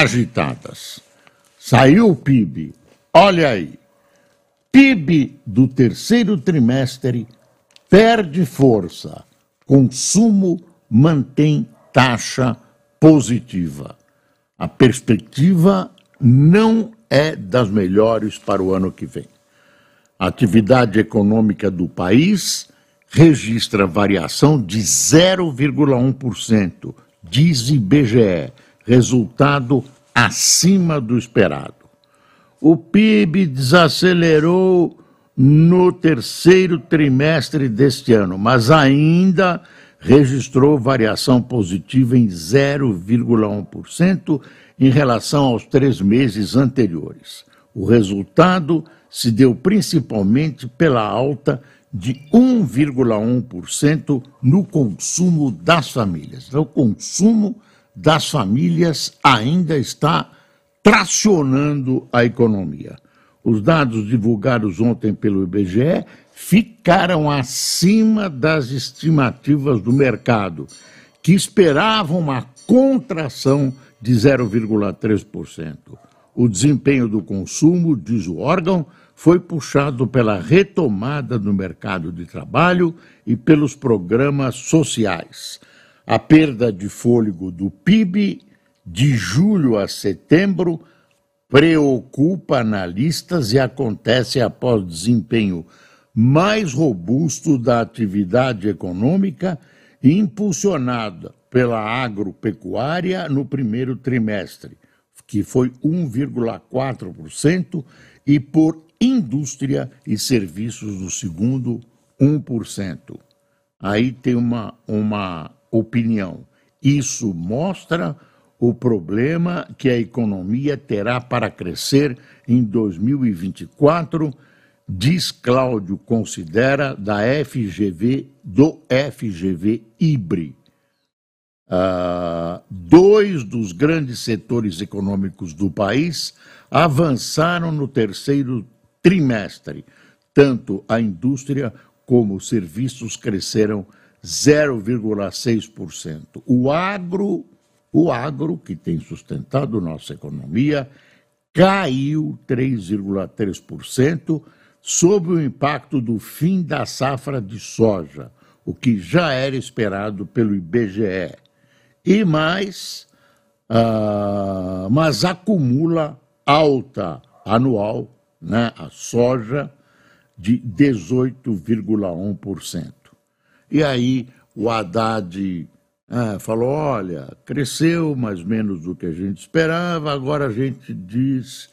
agitadas. Saiu o PIB, olha aí. PIB do terceiro trimestre perde força consumo mantém taxa positiva. A perspectiva não é das melhores para o ano que vem. A atividade econômica do país registra variação de 0,1%, diz IBGE, resultado acima do esperado. O PIB desacelerou no terceiro trimestre deste ano, mas ainda registrou variação positiva em 0,1% em relação aos três meses anteriores. O resultado se deu principalmente pela alta de 1,1% no consumo das famílias. Então, o consumo das famílias ainda está tracionando a economia. Os dados divulgados ontem pelo IBGE ficaram acima das estimativas do mercado, que esperavam uma contração de 0,3%. O desempenho do consumo, diz o órgão, foi puxado pela retomada do mercado de trabalho e pelos programas sociais. A perda de fôlego do PIB de julho a setembro preocupa analistas e acontece após desempenho mais robusto da atividade econômica impulsionada pela agropecuária no primeiro trimestre, que foi 1,4%, e por indústria e serviços no segundo, 1%. Aí tem uma, uma opinião. Isso mostra o problema que a economia terá para crescer em 2024, diz Cláudio Considera, da FGV, do FGV IBRE. Uh, dois dos grandes setores econômicos do país avançaram no terceiro trimestre. Tanto a indústria como os serviços cresceram 0,6%. O agro o agro, que tem sustentado nossa economia, caiu 3,3% sob o impacto do fim da safra de soja, o que já era esperado pelo IBGE. E mais, uh, mas acumula alta anual, né, a soja, de 18,1%. E aí o Haddad ah, falou: olha, cresceu mais menos do que a gente esperava, agora a gente diz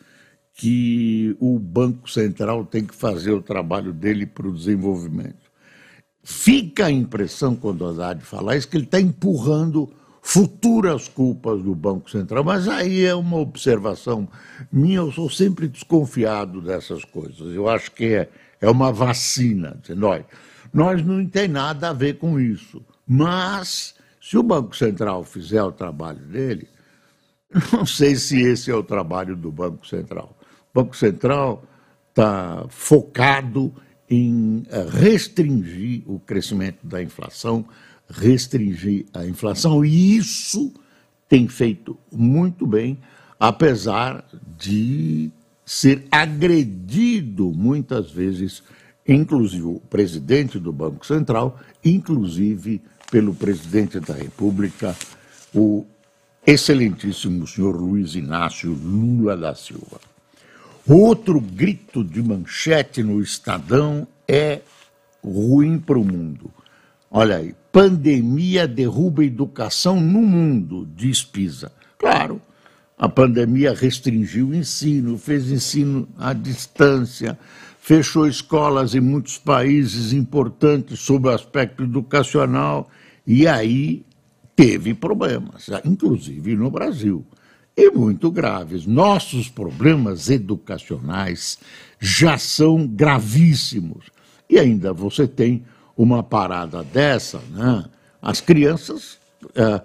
que o Banco Central tem que fazer o trabalho dele para o desenvolvimento. Fica a impressão, quando o Haddad fala isso, que ele está empurrando futuras culpas do Banco Central, mas aí é uma observação minha, eu sou sempre desconfiado dessas coisas. Eu acho que é, é uma vacina, dizendo, olha, nós não tem nada a ver com isso, mas se o Banco Central fizer o trabalho dele, não sei se esse é o trabalho do Banco Central. O Banco Central está focado em eh, restringir o crescimento da inflação, restringir a inflação, e isso tem feito muito bem, apesar de ser agredido muitas vezes, inclusive o presidente do Banco Central, inclusive pelo presidente da República, o excelentíssimo senhor Luiz Inácio Lula da Silva. Outro grito de manchete no Estadão é ruim para o mundo. Olha aí, pandemia derruba a educação no mundo, diz Pisa. Claro, a pandemia restringiu o ensino, fez ensino à distância, fechou escolas em muitos países importantes sob o aspecto educacional e aí teve problemas, inclusive no Brasil. e muito graves. Nossos problemas educacionais já são gravíssimos. E ainda você tem uma parada dessa, né? As crianças é,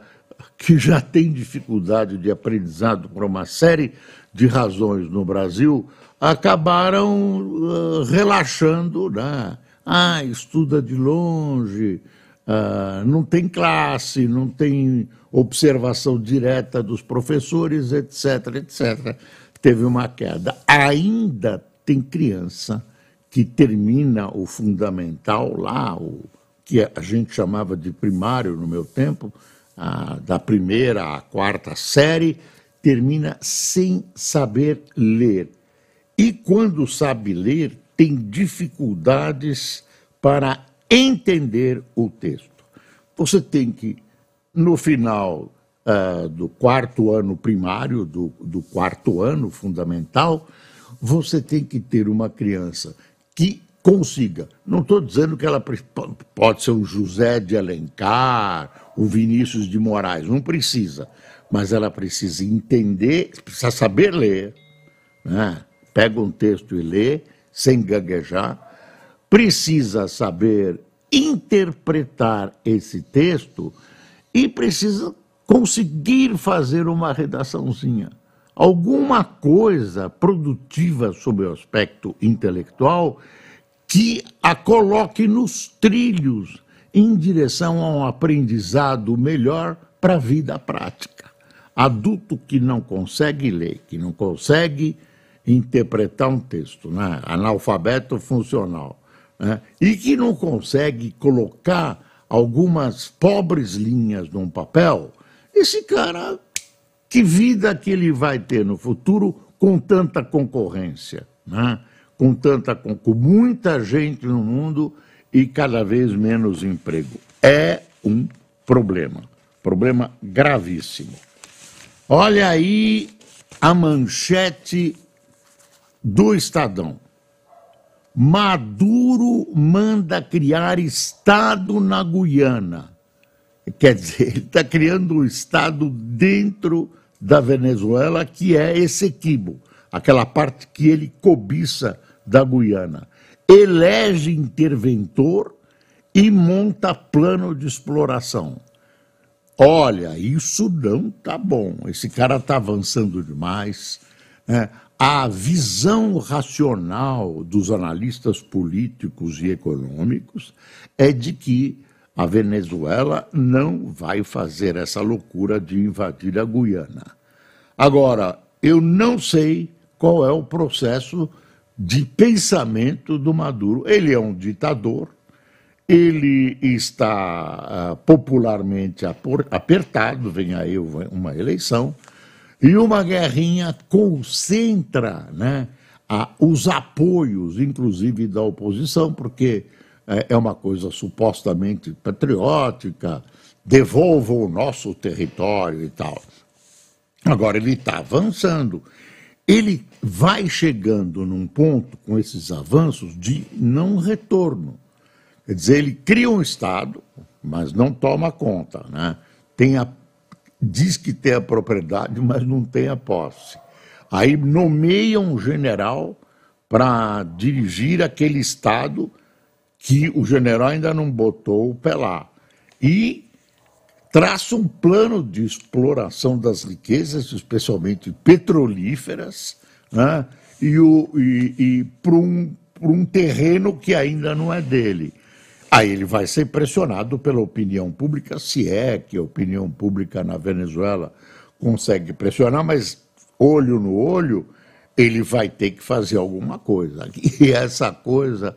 que já têm dificuldade de aprendizado por uma série de razões no Brasil acabaram uh, relaxando, né? Ah, estuda de longe, uh, não tem classe, não tem observação direta dos professores, etc, etc. Teve uma queda. Ainda tem criança que termina o fundamental lá, o que a gente chamava de primário no meu tempo, a, da primeira à quarta série, termina sem saber ler. E quando sabe ler, tem dificuldades para entender o texto. Você tem que, no final uh, do quarto ano primário, do, do quarto ano fundamental, você tem que ter uma criança que consiga. Não estou dizendo que ela pode ser um José de Alencar, o Vinícius de Moraes, não precisa. Mas ela precisa entender, precisa saber ler. Né? Pega um texto e lê, sem gaguejar. Precisa saber interpretar esse texto e precisa conseguir fazer uma redaçãozinha. Alguma coisa produtiva sob o aspecto intelectual que a coloque nos trilhos em direção a um aprendizado melhor para a vida prática. Adulto que não consegue ler, que não consegue interpretar um texto, né? analfabeto funcional, né? e que não consegue colocar algumas pobres linhas num papel, esse cara, que vida que ele vai ter no futuro com tanta concorrência, né? com tanta com muita gente no mundo e cada vez menos emprego. É um problema, problema gravíssimo. Olha aí a manchete do Estadão. Maduro manda criar Estado na Guiana. Quer dizer, ele está criando um Estado dentro da Venezuela, que é Essequibo, aquela parte que ele cobiça da Guiana. Elege interventor e monta plano de exploração. Olha, isso não tá bom. Esse cara está avançando demais. Né? a visão racional dos analistas políticos e econômicos é de que a Venezuela não vai fazer essa loucura de invadir a Guiana. Agora, eu não sei qual é o processo de pensamento do Maduro. Ele é um ditador, ele está uh, popularmente apertado, vem aí uma eleição, e uma guerrinha concentra né, os apoios, inclusive da oposição, porque é, é uma coisa supostamente patriótica, devolvam o nosso território e tal. Agora, ele está avançando. Ele vai chegando num ponto, com esses avanços, de não retorno. Quer dizer, ele cria um Estado, mas não toma conta. Né? Tem a diz que tem a propriedade, mas não tem a posse. Aí nomeia um general para dirigir aquele estado que o general ainda não botou o pé lá. E traça um plano de exploração das riquezas, especialmente petrolíferas, né? e, e, e para um, um terreno que ainda não é dele. Aí ele vai ser pressionado pela opinião pública, se é que a opinião pública na Venezuela consegue pressionar, mas olho no olho, ele vai ter que fazer alguma coisa. E essa coisa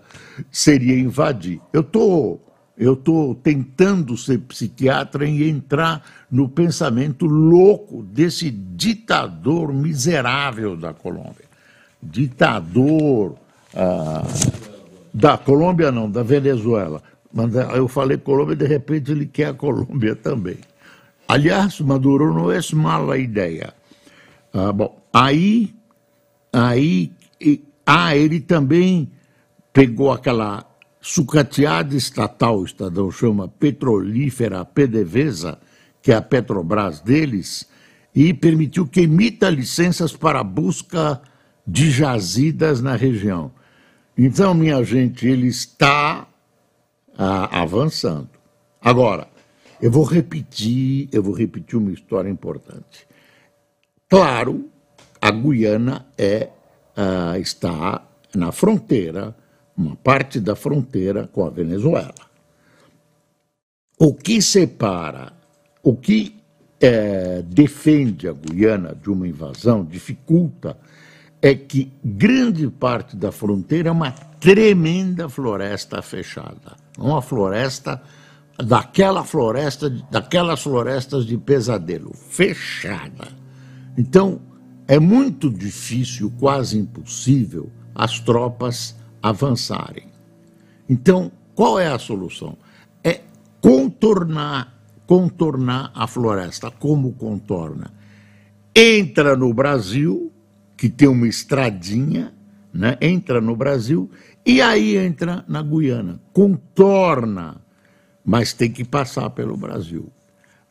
seria invadir. Eu tô, eu tô tentando ser psiquiatra e entrar no pensamento louco desse ditador miserável da Colômbia. Ditador. Ah, da Colômbia não, da Venezuela. Eu falei Colômbia de repente ele quer a Colômbia também. Aliás, Maduro não é mala ideia. Ah, bom, aí, aí, e, ah, ele também pegou aquela sucateada estatal, o Estadão chama petrolífera PDVSA, que é a Petrobras deles, e permitiu que emita licenças para busca de jazidas na região. Então, minha gente, ele está ah, avançando. Agora, eu vou repetir, eu vou repetir uma história importante. Claro, a Guiana é, ah, está na fronteira, uma parte da fronteira com a Venezuela. O que separa, o que é, defende a Guiana de uma invasão, dificulta, é que grande parte da fronteira é uma tremenda floresta fechada. Uma floresta daquela floresta, daquelas florestas de pesadelo, fechada. Então, é muito difícil, quase impossível, as tropas avançarem. Então, qual é a solução? É contornar, contornar a floresta. Como contorna? Entra no Brasil, que tem uma estradinha, né? entra no Brasil e aí entra na Guiana, contorna, mas tem que passar pelo Brasil.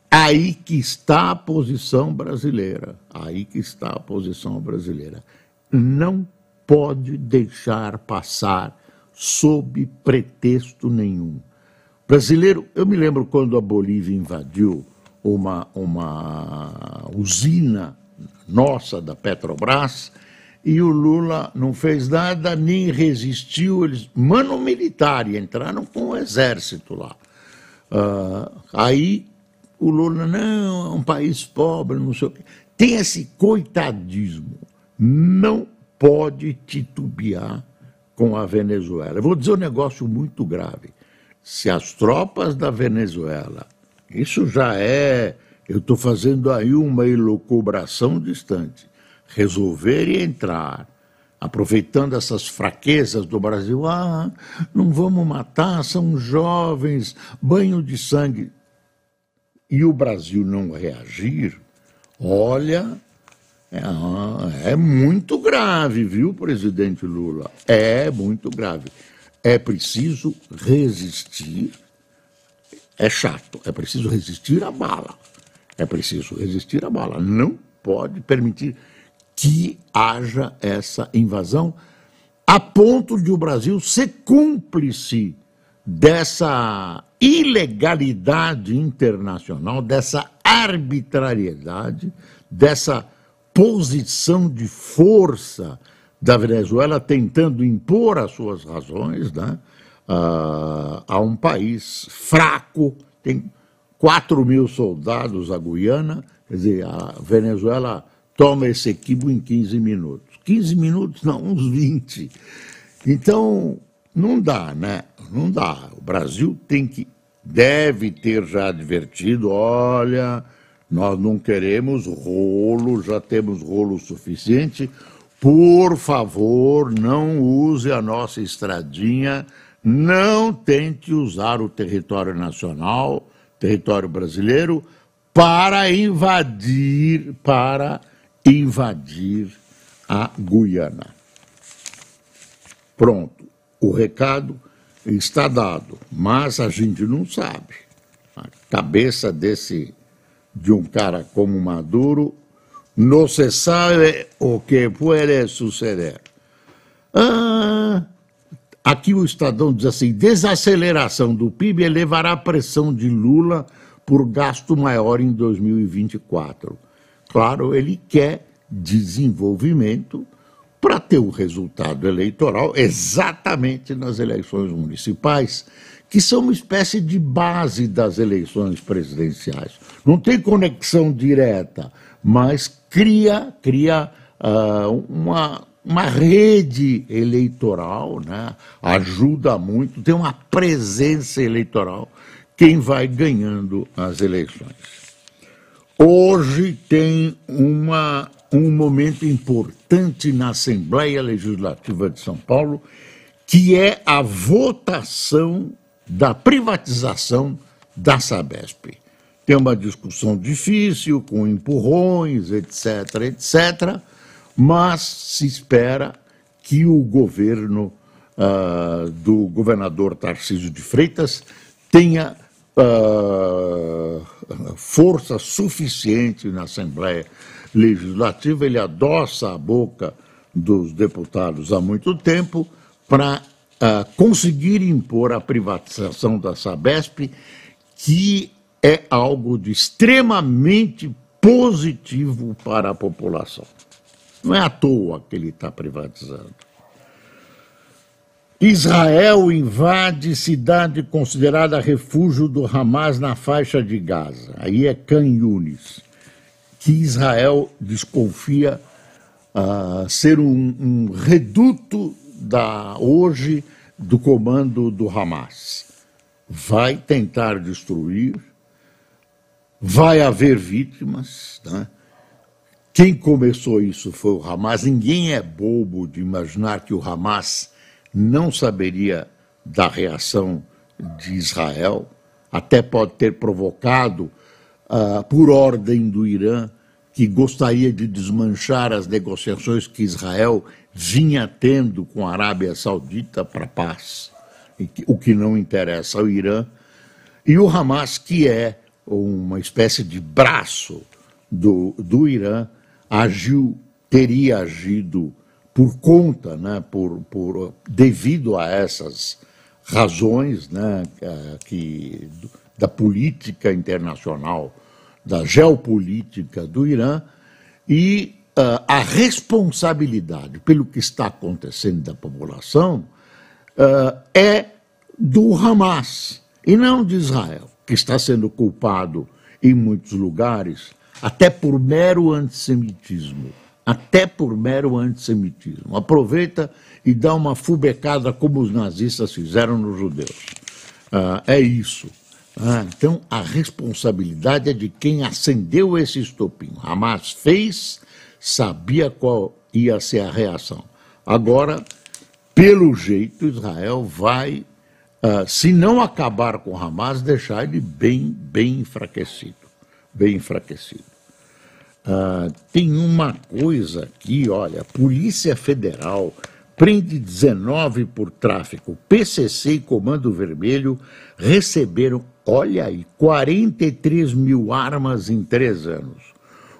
Aí que está a posição brasileira, aí que está a posição brasileira. Não pode deixar passar sob pretexto nenhum. Brasileiro, eu me lembro quando a Bolívia invadiu uma, uma usina nossa da Petrobras e o Lula não fez nada, nem resistiu. Eles, mano militar, entraram com o exército lá. Uh, aí o Lula, não, é um país pobre, não sei o quê. Tem esse coitadismo. Não pode titubear com a Venezuela. Eu vou dizer um negócio muito grave. Se as tropas da Venezuela, isso já é eu estou fazendo aí uma elocubração distante. Resolver entrar, aproveitando essas fraquezas do Brasil, ah, não vamos matar, são jovens, banho de sangue. E o Brasil não reagir, olha, é, é muito grave, viu, presidente Lula? É muito grave. É preciso resistir. É chato, é preciso resistir à bala. É preciso resistir à bala. Não pode permitir que haja essa invasão a ponto de o Brasil ser cúmplice dessa ilegalidade internacional, dessa arbitrariedade, dessa posição de força da Venezuela tentando impor as suas razões né, a, a um país fraco, tem 4 mil soldados a Guiana, quer dizer, a Venezuela toma esse equibo em 15 minutos. 15 minutos, não, uns 20. Então, não dá, né? Não dá. O Brasil tem que, deve ter já advertido, olha, nós não queremos rolo, já temos rolo suficiente, por favor, não use a nossa estradinha, não tente usar o território nacional, território brasileiro para invadir, para invadir a Guiana. Pronto, o recado está dado, mas a gente não sabe. A cabeça desse de um cara como Maduro, não se sabe o que pode suceder. Ah, Aqui o Estadão diz assim: desaceleração do PIB elevará a pressão de Lula por gasto maior em 2024. Claro, ele quer desenvolvimento para ter o resultado eleitoral exatamente nas eleições municipais, que são uma espécie de base das eleições presidenciais. Não tem conexão direta, mas cria, cria uh, uma uma rede eleitoral, né? ajuda muito, tem uma presença eleitoral, quem vai ganhando as eleições. Hoje tem uma, um momento importante na Assembleia Legislativa de São Paulo, que é a votação da privatização da Sabesp. Tem uma discussão difícil, com empurrões, etc., etc., mas se espera que o governo uh, do governador Tarcísio de Freitas tenha uh, força suficiente na Assembleia Legislativa, ele adoça a boca dos deputados há muito tempo para uh, conseguir impor a privatização da Sabesp, que é algo de extremamente positivo para a população. Não é à toa que ele está privatizando. Israel invade cidade considerada refúgio do Hamas na faixa de Gaza. Aí é Can Yunis, que Israel desconfia uh, ser um, um reduto da hoje do comando do Hamas. Vai tentar destruir, vai haver vítimas. Né? Quem começou isso foi o Hamas. Ninguém é bobo de imaginar que o Hamas não saberia da reação de Israel, até pode ter provocado, uh, por ordem do Irã, que gostaria de desmanchar as negociações que Israel vinha tendo com a Arábia Saudita para paz, o que não interessa ao Irã, e o Hamas, que é uma espécie de braço do, do Irã, agiu, teria agido por conta, né, por, por, devido a essas razões né, que, da política internacional, da geopolítica do Irã, e uh, a responsabilidade pelo que está acontecendo da população uh, é do Hamas e não de Israel, que está sendo culpado em muitos lugares até por mero antissemitismo. Até por mero antissemitismo. Aproveita e dá uma fubecada como os nazistas fizeram nos judeus. Uh, é isso. Ah, então, a responsabilidade é de quem acendeu esse estopim. Hamas fez sabia qual ia ser a reação. Agora, pelo jeito, Israel vai, uh, se não acabar com Hamas, deixar ele bem, bem enfraquecido. Bem enfraquecido. Uh, tem uma coisa aqui, olha, Polícia Federal prende 19 por tráfico. PCC e Comando Vermelho receberam, olha aí, 43 mil armas em três anos.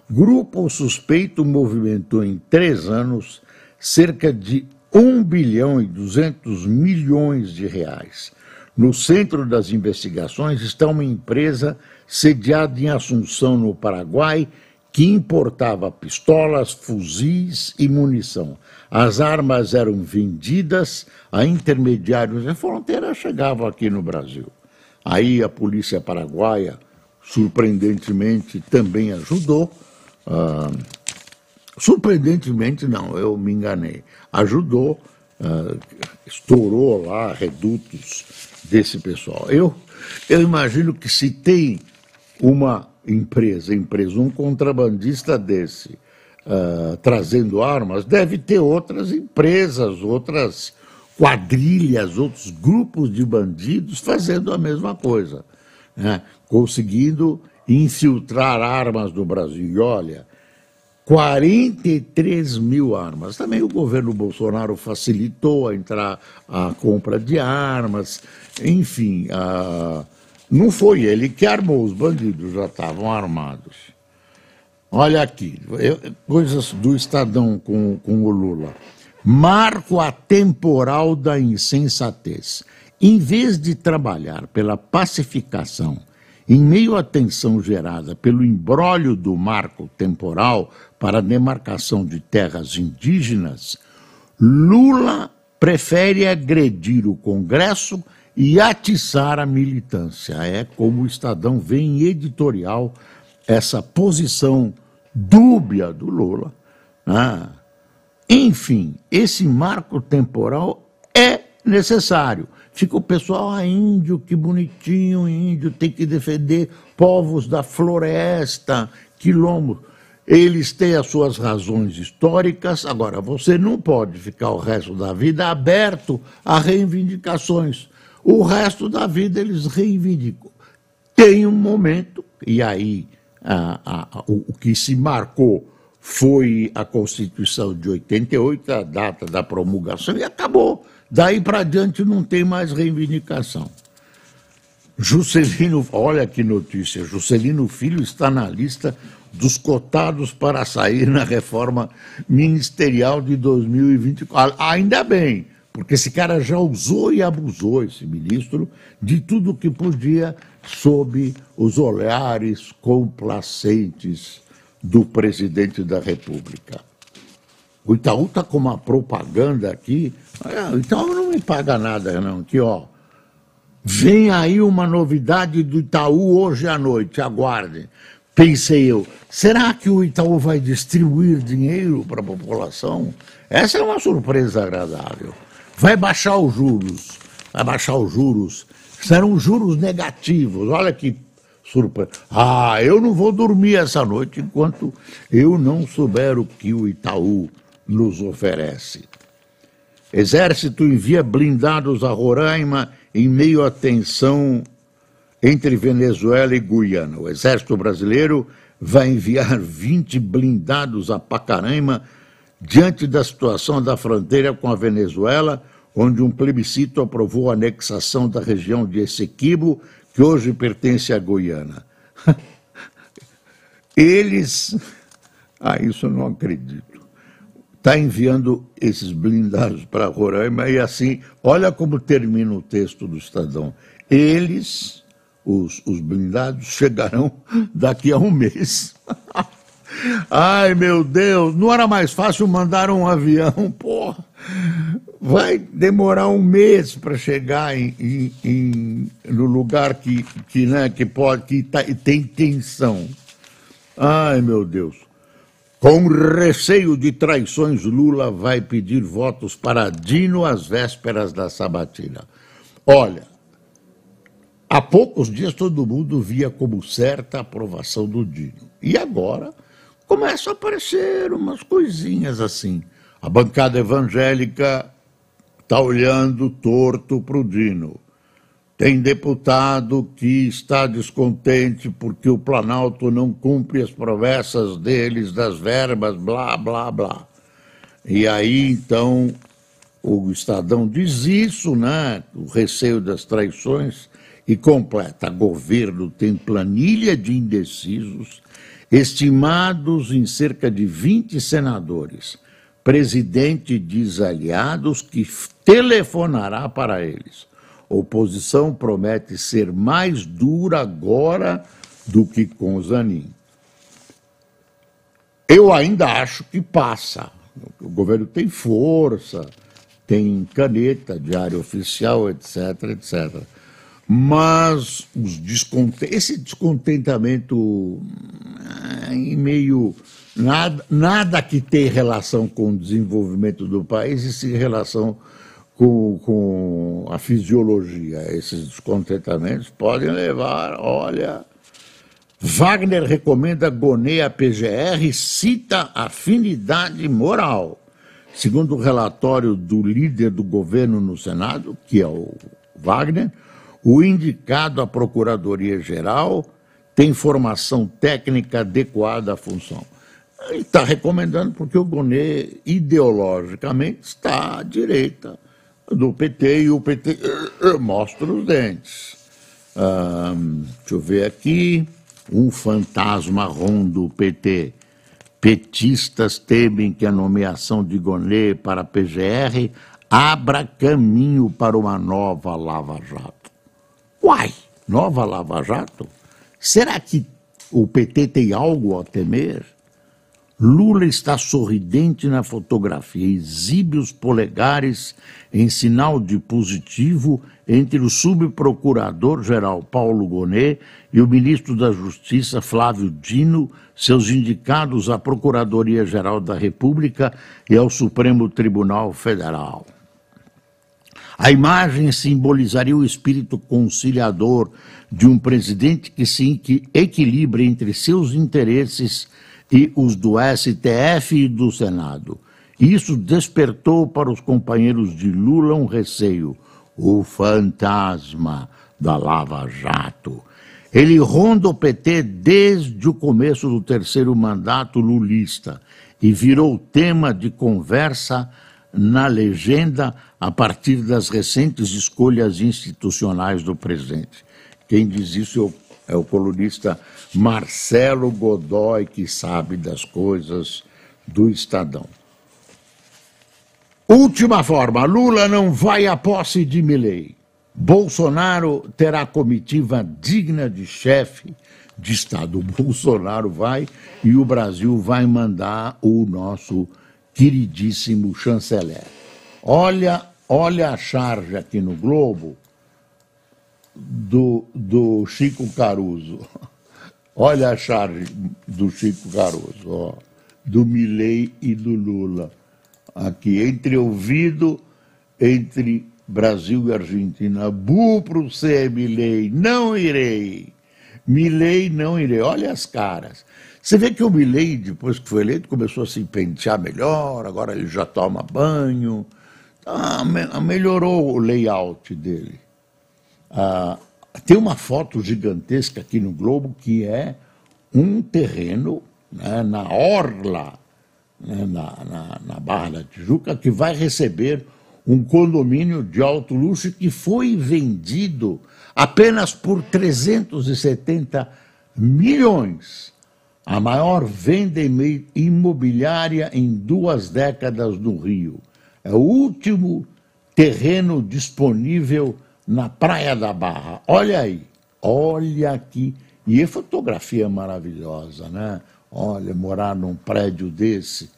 Grupo suspeito movimentou em três anos cerca de 1 bilhão e 200 milhões de reais. No centro das investigações está uma empresa sediada em Assunção, no Paraguai, que importava pistolas, fuzis e munição. As armas eram vendidas a intermediários em fronteira, chegavam aqui no Brasil. Aí a polícia paraguaia, surpreendentemente, também ajudou ah, surpreendentemente, não, eu me enganei. Ajudou, uh, estourou lá redutos desse pessoal. Eu, eu imagino que se tem uma empresa, empresa, um contrabandista desse uh, trazendo armas, deve ter outras empresas, outras quadrilhas, outros grupos de bandidos fazendo a mesma coisa, né? conseguindo infiltrar armas no Brasil. E olha, 43 mil armas. Também o governo Bolsonaro facilitou a entrar a compra de armas, enfim, a... não foi ele que armou, os bandidos já estavam armados. Olha aqui, coisas do Estadão com, com o Lula. Marco atemporal da insensatez. Em vez de trabalhar pela pacificação em meio à tensão gerada pelo embrólio do marco temporal para a demarcação de terras indígenas, Lula prefere agredir o Congresso e atiçar a militância. É como o Estadão vê em editorial essa posição dúbia do Lula. Né? Enfim, esse marco temporal é necessário. Fica o pessoal, ah, índio, que bonitinho, índio, tem que defender povos da floresta, quilombo. Eles têm as suas razões históricas, agora você não pode ficar o resto da vida aberto a reivindicações. O resto da vida eles reivindicam. Tem um momento, e aí o, o que se marcou foi a Constituição de 88, a data da promulgação, e acabou. Daí para diante não tem mais reivindicação. Juscelino, olha que notícia, Juscelino Filho está na lista dos cotados para sair na reforma ministerial de 2024. Ainda bem, porque esse cara já usou e abusou, esse ministro, de tudo que podia sob os olhares complacentes do presidente da República. O Itaú está com uma propaganda aqui. Ah, o Itaú não me paga nada, não. Aqui, ó. Vem aí uma novidade do Itaú hoje à noite, aguardem. Pensei eu, será que o Itaú vai distribuir dinheiro para a população? Essa é uma surpresa agradável. Vai baixar os juros, vai baixar os juros. Serão juros negativos, olha que surpresa. Ah, eu não vou dormir essa noite enquanto eu não souber o que o Itaú nos oferece. Exército envia blindados a Roraima em meio à tensão entre Venezuela e Guiana. O Exército Brasileiro vai enviar 20 blindados a Pacaraima diante da situação da fronteira com a Venezuela, onde um plebiscito aprovou a anexação da região de Essequibo, que hoje pertence à Guiana. Eles. Ah, isso eu não acredito está enviando esses blindados para Roraima e assim, olha como termina o texto do Estadão. Eles, os, os blindados, chegarão daqui a um mês. Ai, meu Deus, não era mais fácil mandar um avião, porra. Vai demorar um mês para chegar em, em, em, no lugar que, que, né, que, pode, que tá, tem tensão. Ai, meu Deus. Com receio de traições, Lula vai pedir votos para Dino às vésperas da sabatina. Olha, há poucos dias todo mundo via como certa a aprovação do Dino. E agora começam a aparecer umas coisinhas assim. A bancada evangélica está olhando torto para o Dino. Tem deputado que está descontente porque o Planalto não cumpre as promessas deles das verbas, blá, blá, blá. E aí, então, o Estadão diz isso, né? O receio das traições, e completa: governo tem planilha de indecisos, estimados em cerca de 20 senadores. Presidente diz aliados que telefonará para eles oposição promete ser mais dura agora do que com Zanin. Eu ainda acho que passa. O governo tem força, tem caneta, diário oficial, etc, etc. Mas os esse descontentamento eh, em meio nada, nada que tem relação com o desenvolvimento do país e sim relação com, com a fisiologia. Esses descontentamentos podem levar, olha. Wagner recomenda Gonet à PGR cita afinidade moral. Segundo o relatório do líder do governo no Senado, que é o Wagner, o indicado à Procuradoria-Geral tem formação técnica adequada à função. Está recomendando porque o Gonet, ideologicamente, está à direita do PT e o PT uh, uh, mostra os dentes. Deixa eu ver aqui. Um fantasma ronda o PT. Petistas temem que a nomeação de Gonê para a PGR abra caminho para uma nova Lava Jato. Uai, nova Lava Jato? Será que o PT tem algo a temer? Lula está sorridente na fotografia, exibe os polegares em sinal de positivo entre o subprocurador-geral Paulo Gonet e o ministro da Justiça Flávio Dino, seus indicados à Procuradoria-Geral da República e ao Supremo Tribunal Federal. A imagem simbolizaria o espírito conciliador de um presidente que se equilibra entre seus interesses e os do STF e do Senado. Isso despertou para os companheiros de Lula um receio, o fantasma da Lava Jato. Ele ronda o PT desde o começo do terceiro mandato lulista e virou tema de conversa na legenda a partir das recentes escolhas institucionais do presidente. Quem diz isso é o colunista Marcelo Godoy, que sabe das coisas do Estadão. Última forma: Lula não vai à posse de Milley. Bolsonaro terá comitiva digna de chefe de Estado. Bolsonaro vai e o Brasil vai mandar o nosso queridíssimo chanceler. Olha, olha a charge aqui no Globo do, do Chico Caruso. Olha a charge do Chico Caruso, ó, do Milley e do Lula. Aqui, entre ouvido, entre Brasil e Argentina. Bu para o C, Milley, não irei. Milley, não irei. Olha as caras. Você vê que o Milley, depois que foi eleito, começou a se pentear melhor, agora ele já toma banho. Ah, melhorou o layout dele. Ah, tem uma foto gigantesca aqui no Globo que é um terreno né, na orla, né, na, na, na Barra da Tijuca, que vai receber um condomínio de alto luxo que foi vendido apenas por 370 milhões. A maior venda imobiliária em duas décadas no Rio. É o último terreno disponível na Praia da Barra. Olha aí, olha aqui. E a fotografia maravilhosa, né? Olha, morar num prédio desse,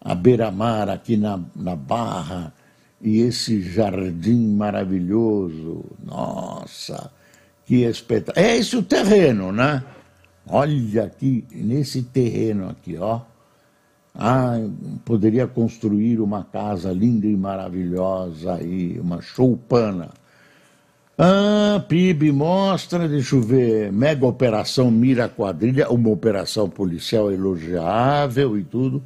a beira-mar aqui na, na Barra, e esse jardim maravilhoso. Nossa, que espetáculo. É esse o terreno, né? Olha aqui, nesse terreno aqui, ó. Ah, poderia construir uma casa linda e maravilhosa aí, uma choupana. Ah, PIB mostra, deixa eu ver, mega operação Mira Quadrilha, uma operação policial elogiável e tudo.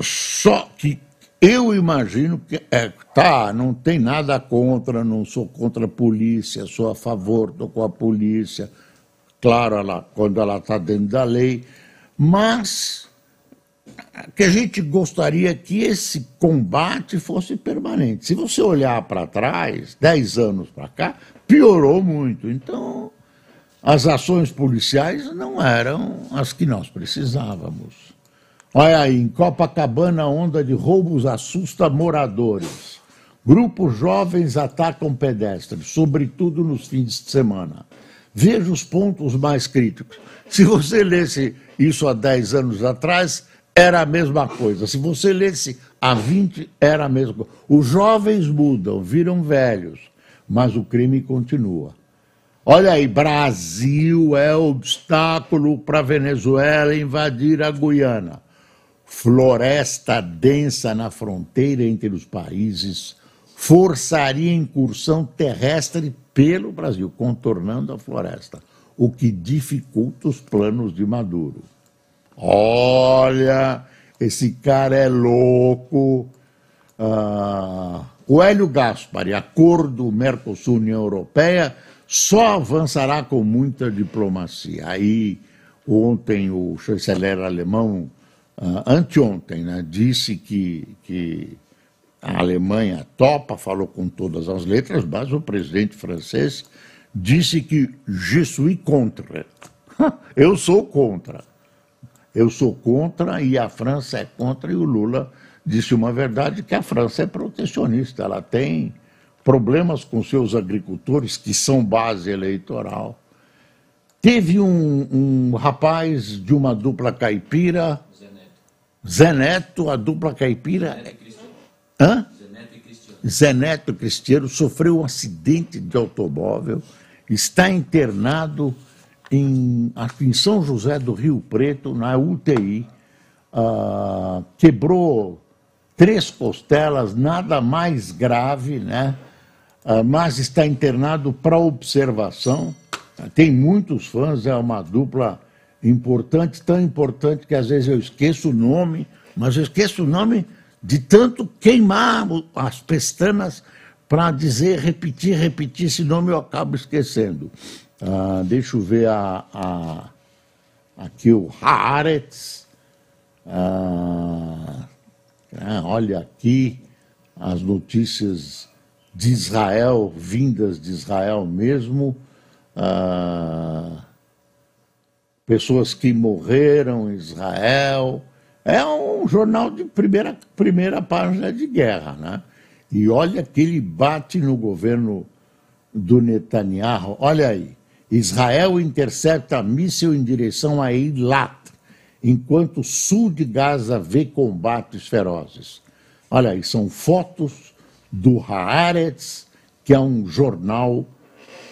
Só que eu imagino que, é, tá, não tem nada contra, não sou contra a polícia, sou a favor, estou com a polícia, claro, ela, quando ela está dentro da lei, mas que a gente gostaria que esse combate fosse permanente. Se você olhar para trás, dez anos para cá, piorou muito. Então, as ações policiais não eram as que nós precisávamos. Olha aí, em Copacabana, onda de roubos assusta moradores. Grupos jovens atacam pedestres, sobretudo nos fins de semana. Veja os pontos mais críticos. Se você lesse isso há 10 anos atrás, era a mesma coisa. Se você lesse há 20, era a mesma coisa. Os jovens mudam, viram velhos, mas o crime continua. Olha aí, Brasil é obstáculo para Venezuela invadir a Guiana. Floresta densa na fronteira entre os países forçaria incursão terrestre pelo Brasil, contornando a floresta, o que dificulta os planos de Maduro. Olha, esse cara é louco. Ah, o Hélio Gaspari, acordo Mercosul-União Europeia, só avançará com muita diplomacia. Aí, ontem, o chanceler alemão, ah, anteontem, né, disse que, que a Alemanha topa, falou com todas as letras, mas o presidente francês disse que je suis contre. Eu sou contra. Eu sou contra e a França é contra, e o Lula disse uma verdade: que a França é protecionista, ela tem problemas com seus agricultores, que são base eleitoral. Teve um, um rapaz de uma dupla caipira. Zé Neto, a dupla caipira. Zé Cristiano. Hã? Zé Neto e Cristiano. Zé Neto Cristiano sofreu um acidente de automóvel, está internado em, em São José do Rio Preto, na UTI, ah, quebrou três costelas, nada mais grave, né? Ah, mas está internado para observação. Tem muitos fãs, é uma dupla importante, tão importante que às vezes eu esqueço o nome, mas eu esqueço o nome de tanto queimar as pestanas para dizer, repetir, repetir, esse nome eu acabo esquecendo. Ah, deixa eu ver a, a, aqui o Haaretz. Ah, ah, olha aqui as notícias de Israel, vindas de Israel mesmo. ah, pessoas que morreram em Israel. É um jornal de primeira, primeira página de guerra, né? E olha que ele bate no governo do Netanyahu. Olha aí. Israel intercepta míssil em direção a Eilat, enquanto o sul de Gaza vê combates ferozes. Olha aí, são fotos do Haaretz, que é um jornal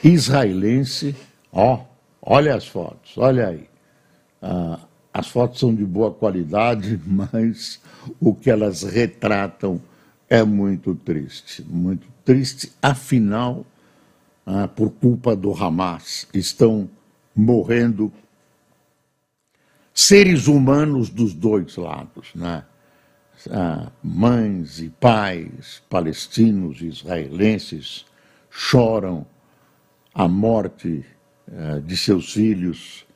israelense. Ó, olha as fotos, olha aí. Ah, as fotos são de boa qualidade, mas o que elas retratam é muito triste, muito triste. Afinal, ah, por culpa do Hamas, estão morrendo seres humanos dos dois lados, né? Ah, mães e pais palestinos e israelenses choram a morte ah, de seus filhos,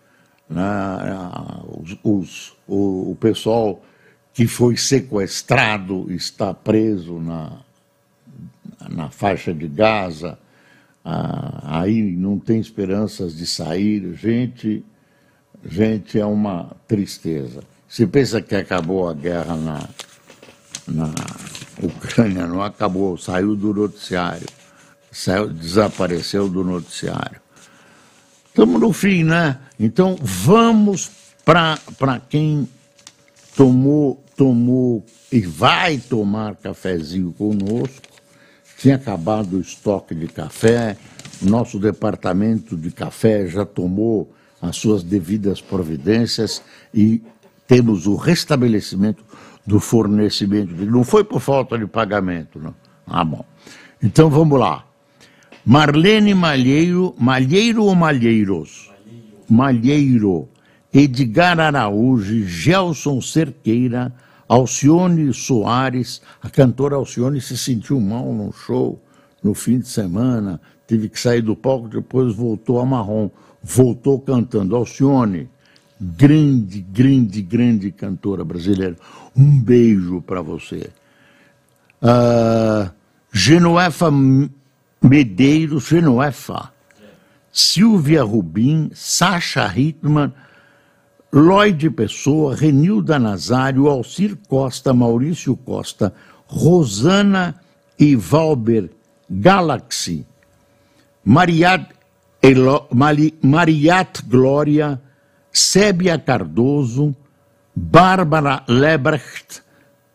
né? Ah, os, os, o, o pessoal que foi sequestrado está preso na, na faixa de Gaza, ah, aí não tem esperanças de sair. Gente, gente, é uma tristeza. Se pensa que acabou a guerra na, na Ucrânia, não acabou, saiu do noticiário, saiu, desapareceu do noticiário. Estamos no fim, né? Então vamos para quem tomou tomou e vai tomar cafezinho conosco. Tinha acabado o estoque de café, nosso departamento de café já tomou as suas devidas providências e temos o restabelecimento do fornecimento. Não foi por falta de pagamento, não. Ah, bom. Então vamos lá. Marlene Malheiro, Malheiro ou Malheiros? Malheiro. Edgar Araújo, Gelson Cerqueira, Alcione Soares, a cantora Alcione se sentiu mal num show no fim de semana, teve que sair do palco, depois voltou a marrom, voltou cantando. Alcione, grande, grande, grande cantora brasileira. Um beijo para você. Uh, Genoefa Medeiros, Genoefa, Silvia Rubim, Sasha Hittman, Lloyd Pessoa, Renilda Nazário, Alcir Costa, Maurício Costa, Rosana e Valber Galaxy, Mariat, Elo, Mariat Glória, Sébia Cardoso, Bárbara Lebrecht,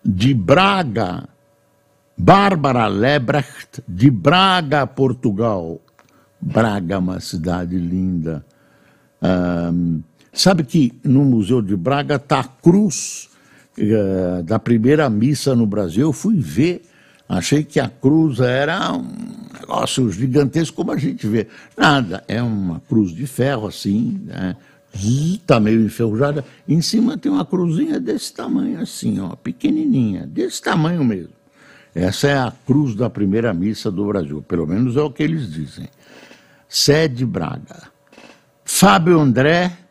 de Braga, Bárbara Lebrecht, de Braga, Portugal. Braga, uma cidade linda. Um, Sabe que no Museu de Braga está a cruz uh, da primeira missa no Brasil. Eu fui ver, achei que a cruz era um negócio gigantesco como a gente vê. Nada, é uma cruz de ferro assim, né? Está meio enferrujada. Em cima tem uma cruzinha desse tamanho assim, ó, pequenininha, desse tamanho mesmo. Essa é a cruz da primeira missa do Brasil, pelo menos é o que eles dizem. Sede Braga. Fábio André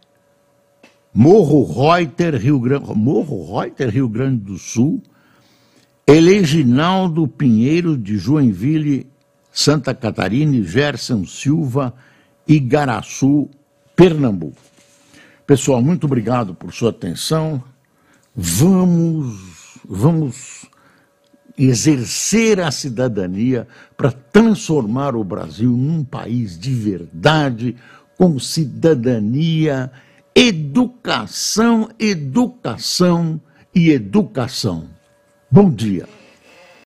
Morro Reuter, Rio Grande, Morro Reuter, Rio Grande do Sul, Eleginaldo Pinheiro de Joinville, Santa Catarina, Gerson Silva, Igaraçu, Pernambuco. Pessoal, muito obrigado por sua atenção. Vamos, vamos exercer a cidadania para transformar o Brasil num país de verdade, com cidadania Educação, educação e educação. Bom dia.